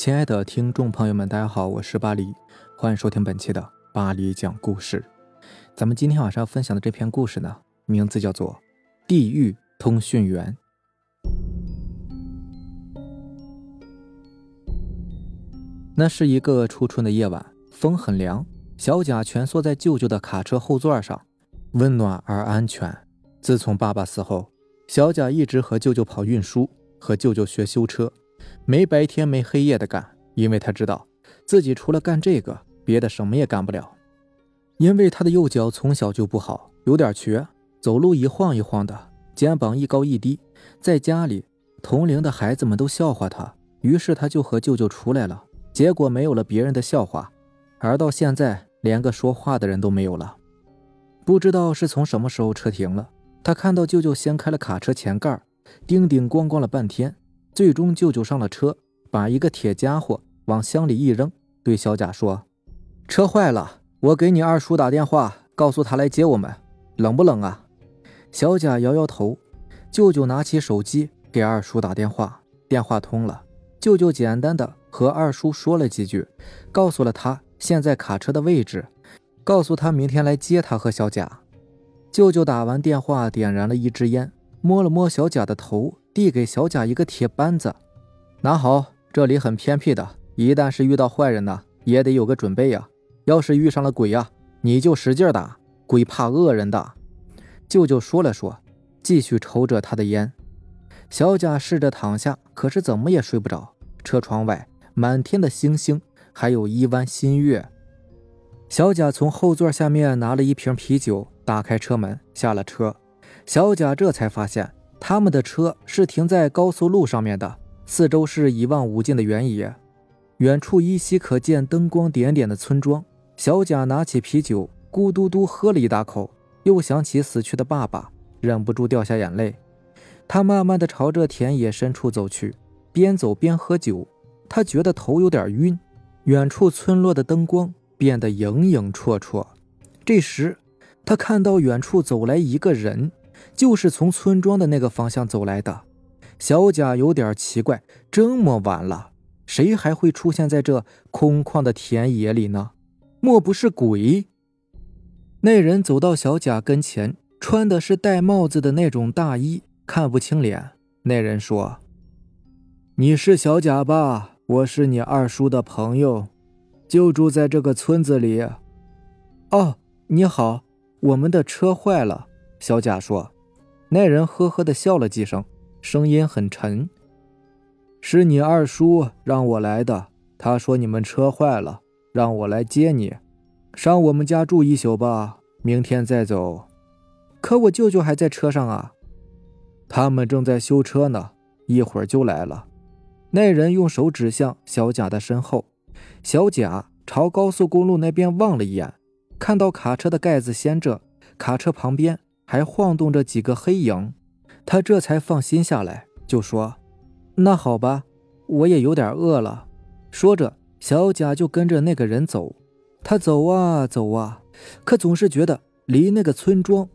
亲爱的听众朋友们，大家好，我是巴黎，欢迎收听本期的巴黎讲故事。咱们今天晚上要分享的这篇故事呢，名字叫做《地狱通讯员》。那是一个初春的夜晚，风很凉，小贾蜷缩在舅舅的卡车后座上，温暖而安全。自从爸爸死后，小贾一直和舅舅跑运输，和舅舅学修车。没白天没黑夜的干，因为他知道自己除了干这个，别的什么也干不了。因为他的右脚从小就不好，有点瘸，走路一晃一晃的，肩膀一高一低，在家里同龄的孩子们都笑话他，于是他就和舅舅出来了。结果没有了别人的笑话，而到现在连个说话的人都没有了。不知道是从什么时候车停了，他看到舅舅掀开了卡车前盖，叮叮咣咣了半天。最终，舅舅上了车，把一个铁家伙往箱里一扔，对小贾说：“车坏了，我给你二叔打电话，告诉他来接我们。冷不冷啊？”小贾摇摇头。舅舅拿起手机给二叔打电话，电话通了。舅舅简单的和二叔说了几句，告诉了他现在卡车的位置，告诉他明天来接他和小贾。舅舅打完电话，点燃了一支烟，摸了摸小贾的头。递给小贾一个铁扳子，拿好，这里很偏僻的，一旦是遇到坏人呢，也得有个准备呀。要是遇上了鬼呀，你就使劲打，鬼怕恶人的。舅舅说了说，继续抽着他的烟。小贾试着躺下，可是怎么也睡不着。车窗外满天的星星，还有一弯新月。小贾从后座下面拿了一瓶啤酒，打开车门，下了车。小贾这才发现。他们的车是停在高速路上面的，四周是一望无尽的原野，远处依稀可见灯光点点的村庄。小贾拿起啤酒，咕嘟嘟喝了一大口，又想起死去的爸爸，忍不住掉下眼泪。他慢慢的朝着田野深处走去，边走边喝酒。他觉得头有点晕，远处村落的灯光变得影影绰绰。这时，他看到远处走来一个人。就是从村庄的那个方向走来的，小贾有点奇怪，这么晚了，谁还会出现在这空旷的田野里呢？莫不是鬼？那人走到小贾跟前，穿的是戴帽子的那种大衣，看不清脸。那人说：“你是小贾吧？我是你二叔的朋友，就住在这个村子里。”哦，你好，我们的车坏了。小贾说：“那人呵呵的笑了几声，声音很沉。是你二叔让我来的。他说你们车坏了，让我来接你，上我们家住一宿吧，明天再走。可我舅舅还在车上啊。他们正在修车呢，一会儿就来了。”那人用手指向小贾的身后。小贾朝高速公路那边望了一眼，看到卡车的盖子掀着，卡车旁边。还晃动着几个黑影，他这才放心下来，就说：“那好吧，我也有点饿了。”说着，小贾就跟着那个人走。他走啊走啊，可总是觉得离那个村庄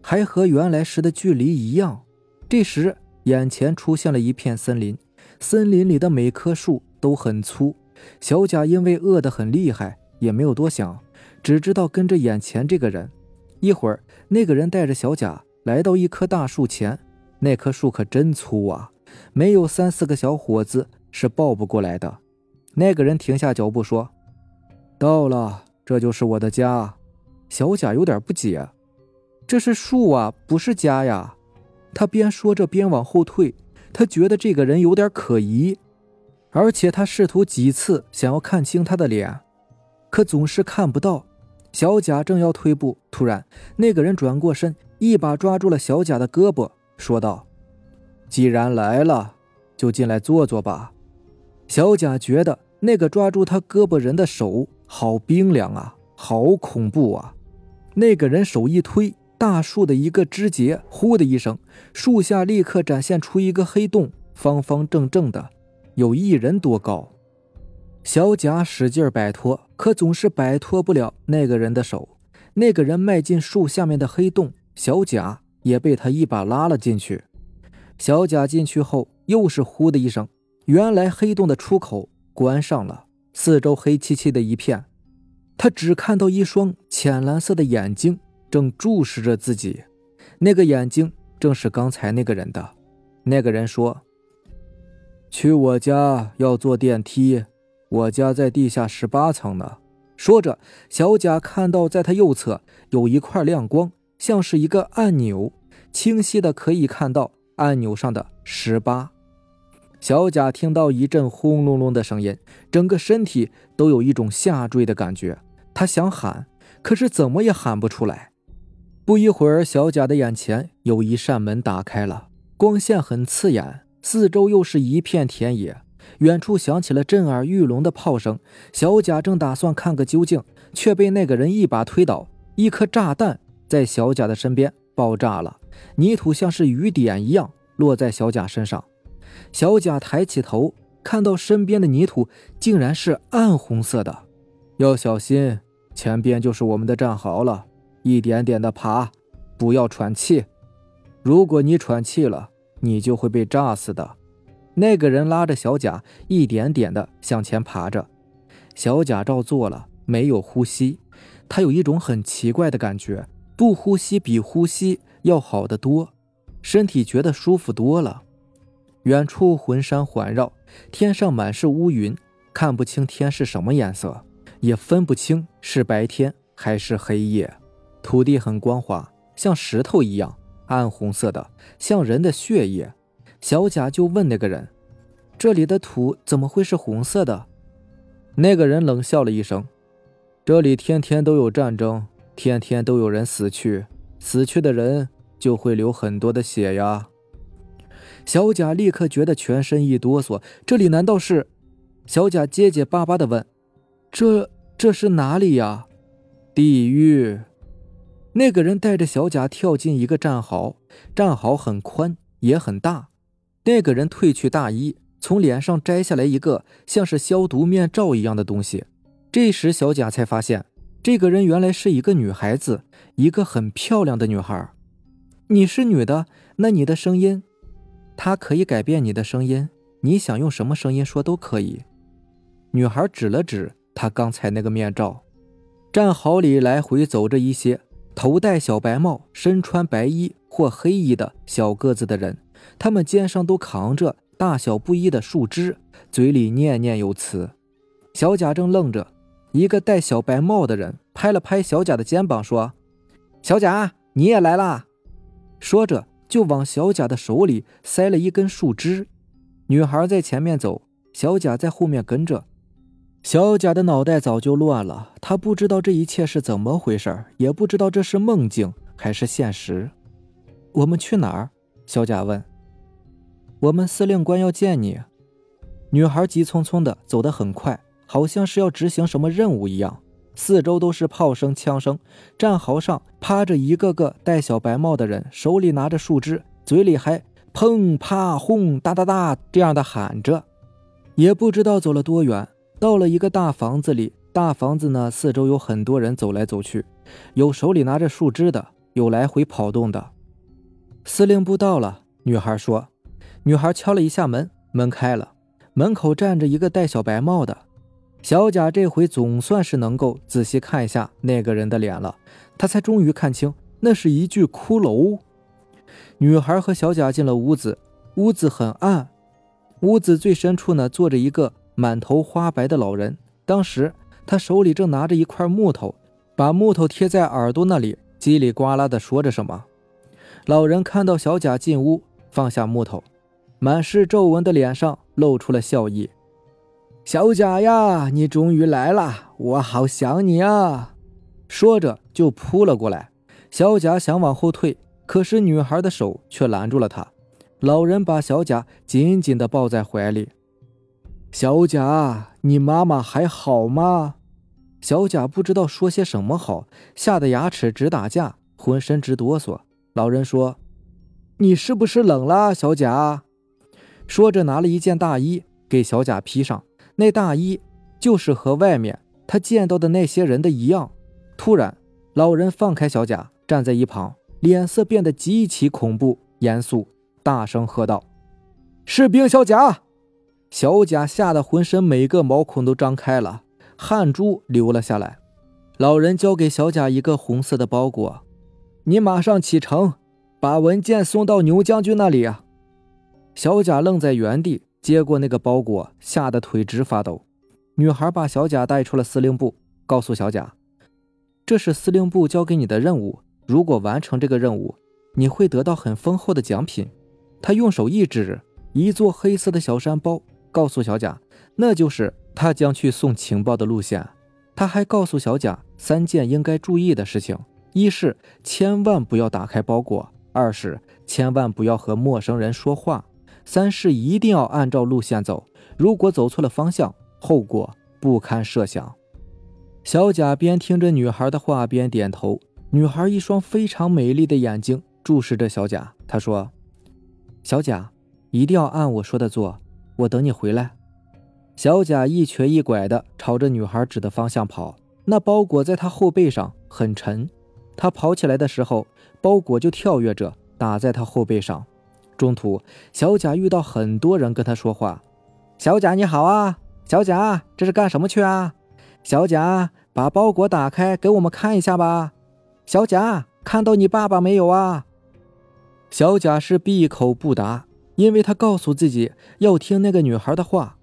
还和原来时的距离一样。这时，眼前出现了一片森林，森林里的每棵树都很粗。小贾因为饿得很厉害，也没有多想，只知道跟着眼前这个人。一会儿，那个人带着小贾来到一棵大树前，那棵树可真粗啊，没有三四个小伙子是抱不过来的。那个人停下脚步说：“到了，这就是我的家。”小贾有点不解：“这是树啊，不是家呀。”他边说着边往后退，他觉得这个人有点可疑，而且他试图几次想要看清他的脸，可总是看不到。小贾正要退步，突然，那个人转过身，一把抓住了小贾的胳膊，说道：“既然来了，就进来坐坐吧。”小贾觉得那个抓住他胳膊人的手好冰凉啊，好恐怖啊！那个人手一推，大树的一个枝节，呼的一声，树下立刻展现出一个黑洞，方方正正的，有一人多高。小贾使劲摆脱，可总是摆脱不了那个人的手。那个人迈进树下面的黑洞，小贾也被他一把拉了进去。小贾进去后，又是呼的一声，原来黑洞的出口关上了，四周黑漆漆的一片。他只看到一双浅蓝色的眼睛正注视着自己，那个眼睛正是刚才那个人的。那个人说：“去我家要坐电梯，我家在地下十八层呢。”说着，小贾看到在他右侧有一块亮光，像是一个按钮，清晰的可以看到按钮上的十八。小贾听到一阵轰隆隆的声音，整个身体都有一种下坠的感觉。他想喊，可是怎么也喊不出来。不一会儿，小贾的眼前有一扇门打开了，光线很刺眼，四周又是一片田野。远处响起了震耳欲聋的炮声。小贾正打算看个究竟，却被那个人一把推倒。一颗炸弹在小贾的身边爆炸了，泥土像是雨点一样落在小贾身上。小贾抬起头，看到身边的泥土竟然是暗红色的。要小心，前边就是我们的战壕了。一点点的爬，不要喘气。如果你喘气了，你就会被炸死的。那个人拉着小贾，一点点的向前爬着。小贾照做了，没有呼吸。他有一种很奇怪的感觉，不呼吸比呼吸要好得多，身体觉得舒服多了。远处魂山环绕，天上满是乌云，看不清天是什么颜色，也分不清是白天还是黑夜。土地很光滑，像石头一样暗红色的，像人的血液。小贾就问那个人：“这里的土怎么会是红色的？”那个人冷笑了一声：“这里天天都有战争，天天都有人死去，死去的人就会流很多的血呀。”小贾立刻觉得全身一哆嗦，这里难道是？小贾结结巴巴地问：“这这是哪里呀？”地狱。那个人带着小贾跳进一个战壕，战壕很宽也很大。那个人褪去大衣，从脸上摘下来一个像是消毒面罩一样的东西。这时小贾才发现，这个人原来是一个女孩子，一个很漂亮的女孩。你是女的，那你的声音？她可以改变你的声音，你想用什么声音说都可以。女孩指了指她刚才那个面罩。战壕里来回走着一些头戴小白帽、身穿白衣或黑衣的小个子的人，他们肩上都扛着大小不一的树枝，嘴里念念有词。小贾正愣着，一个戴小白帽的人拍了拍小贾的肩膀，说：“小贾，你也来啦！”说着。就往小贾的手里塞了一根树枝，女孩在前面走，小贾在后面跟着。小贾的脑袋早就乱了，他不知道这一切是怎么回事，也不知道这是梦境还是现实。我们去哪儿？小贾问。我们司令官要见你。女孩急匆匆的走得很快，好像是要执行什么任务一样。四周都是炮声、枪声，战壕上趴着一个个戴小白帽的人，手里拿着树枝，嘴里还砰啪轰哒哒哒这样的喊着。也不知道走了多远，到了一个大房子里。大房子呢，四周有很多人走来走去，有手里拿着树枝的，有来回跑动的。司令部到了，女孩说。女孩敲了一下门，门开了，门口站着一个戴小白帽的。小贾这回总算是能够仔细看一下那个人的脸了，他才终于看清，那是一具骷髅。女孩和小贾进了屋子，屋子很暗，屋子最深处呢坐着一个满头花白的老人。当时他手里正拿着一块木头，把木头贴在耳朵那里，叽里呱啦的说着什么。老人看到小贾进屋，放下木头，满是皱纹的脸上露出了笑意。小贾呀，你终于来了，我好想你啊！说着就扑了过来。小贾想往后退，可是女孩的手却拦住了他。老人把小贾紧紧地抱在怀里。小贾，你妈妈还好吗？小贾不知道说些什么好，吓得牙齿直打架，浑身直哆嗦。老人说：“你是不是冷了，小贾？”说着拿了一件大衣给小贾披上。那大衣就是和外面他见到的那些人的一样。突然，老人放开小贾，站在一旁，脸色变得极其恐怖严肃，大声喝道：“士兵小贾！”小贾吓得浑身每个毛孔都张开了，汗珠流了下来。老人交给小贾一个红色的包裹，你马上启程，把文件送到牛将军那里啊！小贾愣在原地，接过那个包裹，吓得腿直发抖。女孩把小贾带出了司令部，告诉小贾：“这是司令部交给你的任务，如果完成这个任务，你会得到很丰厚的奖品。”他用手一指，一座黑色的小山包，告诉小贾：“那就是他将去送情报的路线。”他还告诉小贾三件应该注意的事情：一是千万不要打开包裹；二是千万不要和陌生人说话；三是一定要按照路线走，如果走错了方向。后果不堪设想。小贾边听着女孩的话边点头。女孩一双非常美丽的眼睛注视着小贾，她说：“小贾，一定要按我说的做，我等你回来。”小贾一瘸一拐地朝着女孩指的方向跑。那包裹在他后背上很沉，他跑起来的时候，包裹就跳跃着打在他后背上。中途，小贾遇到很多人跟他说话：“小贾你好啊。”小贾，这是干什么去啊？小贾，把包裹打开，给我们看一下吧。小贾，看到你爸爸没有啊？小贾是闭口不答，因为他告诉自己要听那个女孩的话。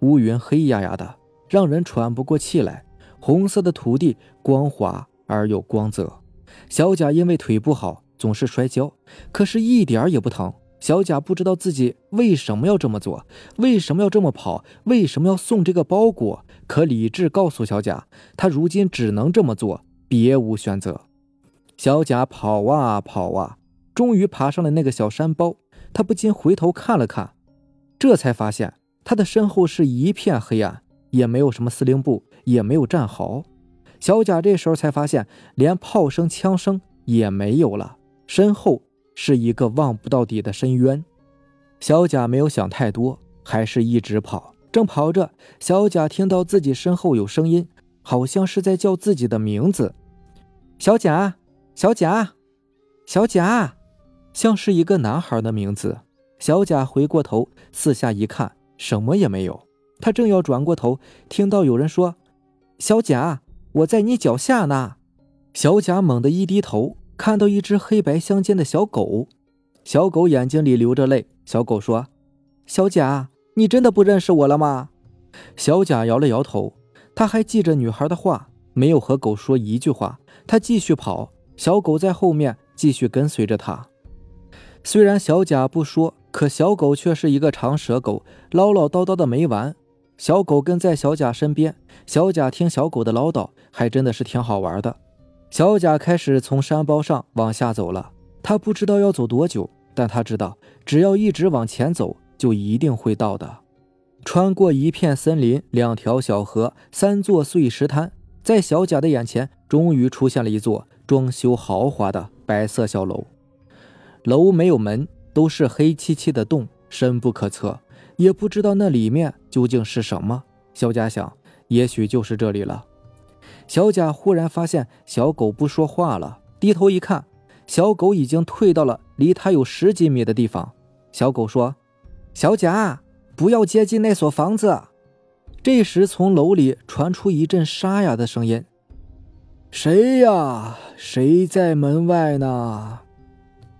乌云黑压压的，让人喘不过气来。红色的土地光滑而又光泽。小贾因为腿不好，总是摔跤，可是一点也不疼。小贾不知道自己为什么要这么做，为什么要这么跑，为什么要送这个包裹？可理智告诉小贾，他如今只能这么做，别无选择。小贾跑啊跑啊，终于爬上了那个小山包。他不禁回头看了看，这才发现他的身后是一片黑暗，也没有什么司令部，也没有战壕。小贾这时候才发现，连炮声、枪声也没有了，身后。是一个望不到底的深渊，小贾没有想太多，还是一直跑。正跑着，小贾听到自己身后有声音，好像是在叫自己的名字：“小贾，小贾，小贾。”像是一个男孩的名字。小贾回过头，四下一看，什么也没有。他正要转过头，听到有人说：“小贾，我在你脚下呢。”小贾猛地一低头。看到一只黑白相间的小狗，小狗眼睛里流着泪。小狗说：“小贾，你真的不认识我了吗？”小贾摇了摇头。他还记着女孩的话，没有和狗说一句话。他继续跑，小狗在后面继续跟随着他。虽然小贾不说，可小狗却是一个长舌狗，唠唠叨叨的没完。小狗跟在小贾身边，小贾听小狗的唠叨，还真的是挺好玩的。小贾开始从山包上往下走了，他不知道要走多久，但他知道只要一直往前走，就一定会到的。穿过一片森林，两条小河，三座碎石滩，在小贾的眼前，终于出现了一座装修豪华的白色小楼。楼没有门，都是黑漆漆的洞，深不可测，也不知道那里面究竟是什么。小贾想，也许就是这里了。小贾忽然发现小狗不说话了，低头一看，小狗已经退到了离他有十几米的地方。小狗说：“小贾，不要接近那所房子。”这时，从楼里传出一阵沙哑的声音：“谁呀？谁在门外呢？”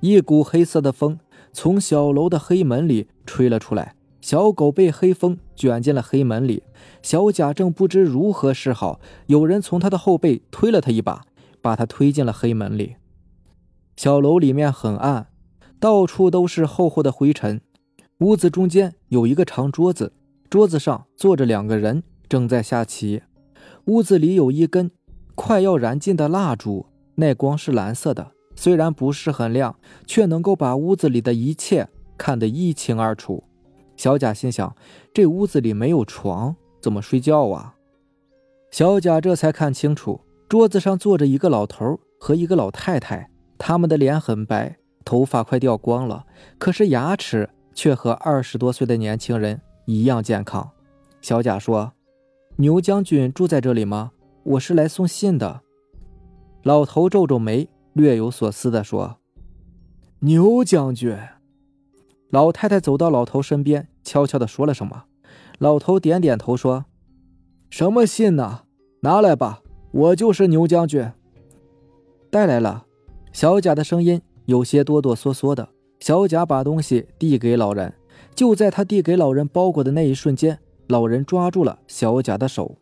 一股黑色的风从小楼的黑门里吹了出来，小狗被黑风卷进了黑门里。小贾正不知如何是好，有人从他的后背推了他一把，把他推进了黑门里。小楼里面很暗，到处都是厚厚的灰尘。屋子中间有一个长桌子，桌子上坐着两个人，正在下棋。屋子里有一根快要燃尽的蜡烛，那光是蓝色的，虽然不是很亮，却能够把屋子里的一切看得一清二楚。小贾心想：这屋子里没有床。怎么睡觉啊？小贾这才看清楚，桌子上坐着一个老头和一个老太太，他们的脸很白，头发快掉光了，可是牙齿却和二十多岁的年轻人一样健康。小贾说：“牛将军住在这里吗？我是来送信的。”老头皱皱眉，略有所思地说：“牛将军。”老太太走到老头身边，悄悄地说了什么。老头点点头说：“什么信呢？拿来吧，我就是牛将军。”带来了。小贾的声音有些哆哆嗦嗦的。小贾把东西递给老人，就在他递给老人包裹的那一瞬间，老人抓住了小贾的手。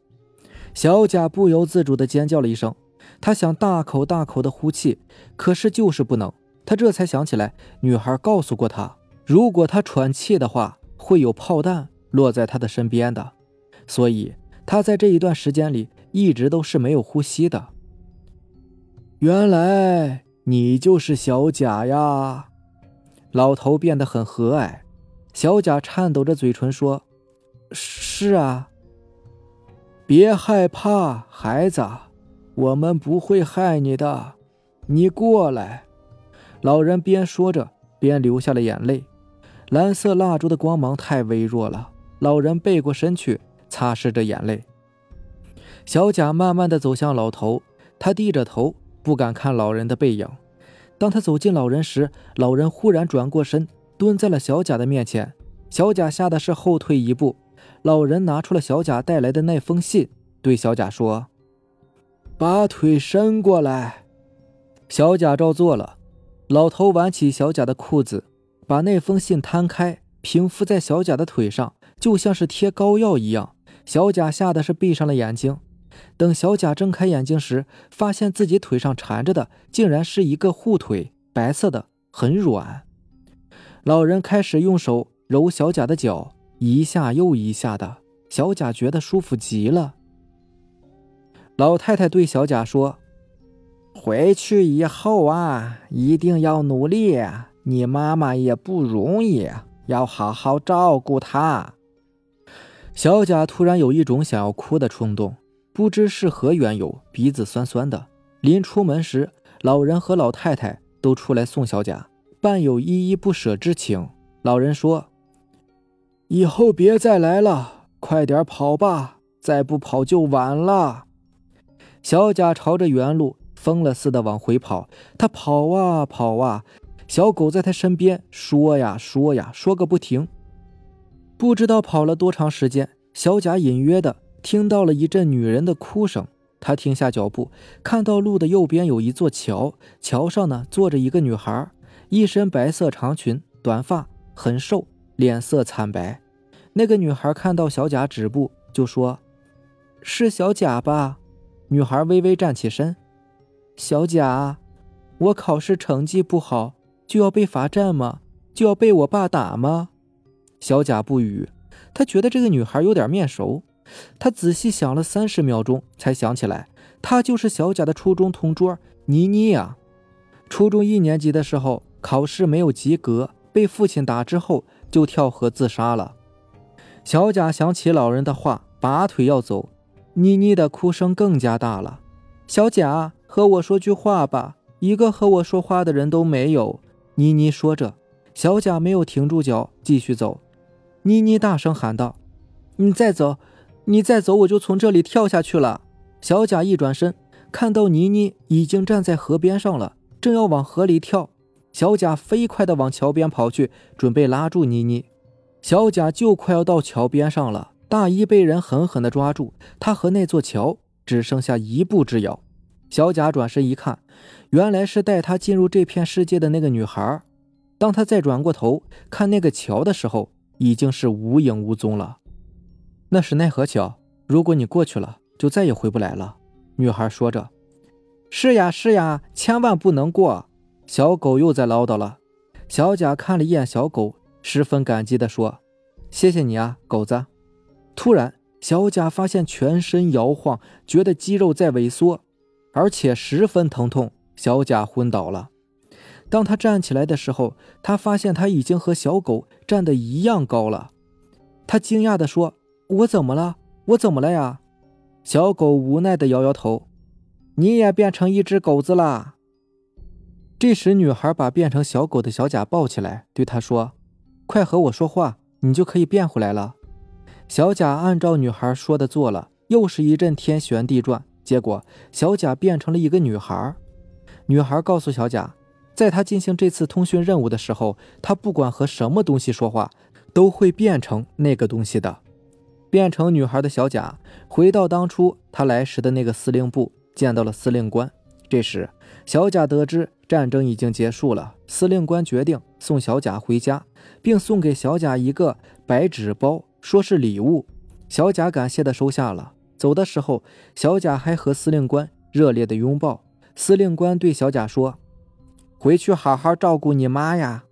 小贾不由自主地尖叫了一声，他想大口大口地呼气，可是就是不能。他这才想起来，女孩告诉过他，如果他喘气的话，会有炮弹落在他的身边的，所以他在这一段时间里一直都是没有呼吸的。原来你就是小贾呀！老头变得很和蔼，小贾颤抖着嘴唇说：“是啊。”别害怕，孩子，我们不会害你的。你过来。老人边说着边流下了眼泪。蓝色蜡烛的光芒太微弱了，老人背过身去擦拭着眼泪。小贾慢慢的走向老头，他低着头，不敢看老人的背影。当他走近老人时，老人忽然转过身，蹲在了小贾的面前。小贾吓得是后退一步。老人拿出了小贾带来的那封信，对小贾说：“把腿伸过来。”小贾照做了。老头挽起小贾的裤子，把那封信摊开，平敷在小贾的腿上，就像是贴膏药一样。小贾吓得是闭上了眼睛。等小贾睁开眼睛时，发现自己腿上缠着的竟然是一个护腿，白色的，很软。老人开始用手揉小贾的脚。一下又一下的，小贾觉得舒服极了。老太太对小贾说：“回去以后啊，一定要努力。你妈妈也不容易，要好好照顾她。”小贾突然有一种想要哭的冲动，不知是何缘由，鼻子酸酸的。临出门时，老人和老太太都出来送小贾，伴有依依不舍之情。老人说。以后别再来了，快点跑吧！再不跑就晚了。小贾朝着原路疯了似的往回跑，他跑啊跑啊，小狗在他身边说呀说呀，说个不停。不知道跑了多长时间，小贾隐约的听到了一阵女人的哭声。他停下脚步，看到路的右边有一座桥，桥上呢坐着一个女孩，一身白色长裙，短发，很瘦。脸色惨白，那个女孩看到小贾止步，就说：“是小贾吧？”女孩微微站起身：“小贾，我考试成绩不好，就要被罚站吗？就要被我爸打吗？”小贾不语，他觉得这个女孩有点面熟。他仔细想了三十秒钟，才想起来，她就是小贾的初中同桌妮妮呀。初中一年级的时候，考试没有及格，被父亲打之后。就跳河自杀了。小贾想起老人的话，拔腿要走。妮妮的哭声更加大了。小贾，和我说句话吧，一个和我说话的人都没有。妮妮说着，小贾没有停住脚，继续走。妮妮大声喊道：“你再走，你再走，我就从这里跳下去了。”小贾一转身，看到妮妮已经站在河边上了，正要往河里跳。小贾飞快地往桥边跑去，准备拉住妮妮。小贾就快要到桥边上了，大衣被人狠狠地抓住，他和那座桥只剩下一步之遥。小贾转身一看，原来是带他进入这片世界的那个女孩。当他再转过头看那个桥的时候，已经是无影无踪了。那是奈何桥，如果你过去了，就再也回不来了。女孩说着：“是呀，是呀，千万不能过。”小狗又在唠叨了。小贾看了一眼小狗，十分感激地说：“谢谢你啊，狗子。”突然，小贾发现全身摇晃，觉得肌肉在萎缩，而且十分疼痛。小贾昏倒了。当他站起来的时候，他发现他已经和小狗站得一样高了。他惊讶地说：“我怎么了？我怎么了呀？”小狗无奈地摇摇头：“你也变成一只狗子啦。”这时，女孩把变成小狗的小贾抱起来，对他说：“快和我说话，你就可以变回来了。”小贾按照女孩说的做了，又是一阵天旋地转，结果小贾变成了一个女孩。女孩告诉小贾，在他进行这次通讯任务的时候，他不管和什么东西说话，都会变成那个东西的。变成女孩的小贾回到当初他来时的那个司令部，见到了司令官。这时，小贾得知战争已经结束了，司令官决定送小贾回家，并送给小贾一个白纸包，说是礼物。小贾感谢的收下了。走的时候，小贾还和司令官热烈的拥抱。司令官对小贾说：“回去好好照顾你妈呀。”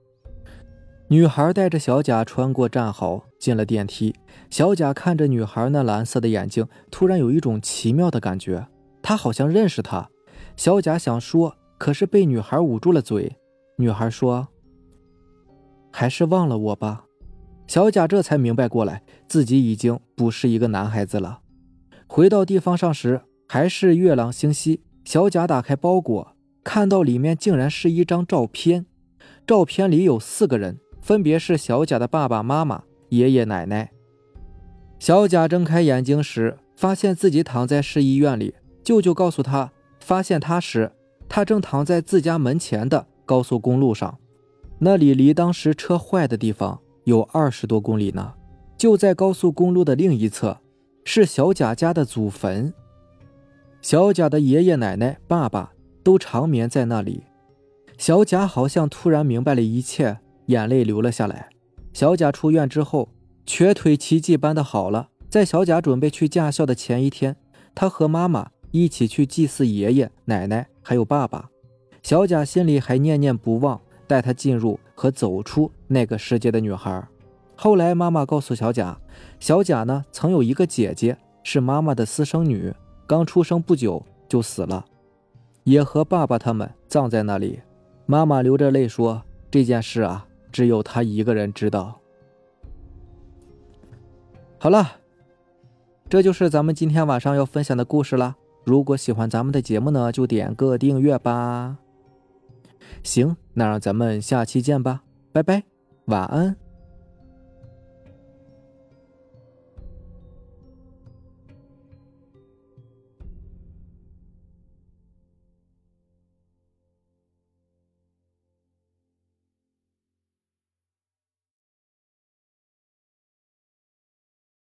女孩带着小贾穿过战壕，进了电梯。小贾看着女孩那蓝色的眼睛，突然有一种奇妙的感觉，他好像认识她。小贾想说，可是被女孩捂住了嘴。女孩说：“还是忘了我吧。”小贾这才明白过来，自己已经不是一个男孩子了。回到地方上时，还是月朗星稀。小贾打开包裹，看到里面竟然是一张照片。照片里有四个人，分别是小贾的爸爸妈妈、爷爷奶奶。小贾睁开眼睛时，发现自己躺在市医院里。舅舅告诉他，发现他时，他正躺在自家门前的高速公路上，那里离当时车坏的地方有二十多公里呢。就在高速公路的另一侧。是小贾家的祖坟，小贾的爷爷奶奶、爸爸都长眠在那里。小贾好像突然明白了一切，眼泪流了下来。小贾出院之后，瘸腿奇迹般的好了。在小贾准备去驾校的前一天，他和妈妈一起去祭祀爷爷奶奶，还有爸爸。小贾心里还念念不忘带他进入和走出那个世界的女孩。后来，妈妈告诉小贾，小贾呢曾有一个姐姐，是妈妈的私生女，刚出生不久就死了，也和爸爸他们葬在那里。妈妈流着泪说：“这件事啊，只有她一个人知道。”好了，这就是咱们今天晚上要分享的故事了。如果喜欢咱们的节目呢，就点个订阅吧。行，那让咱们下期见吧，拜拜，晚安。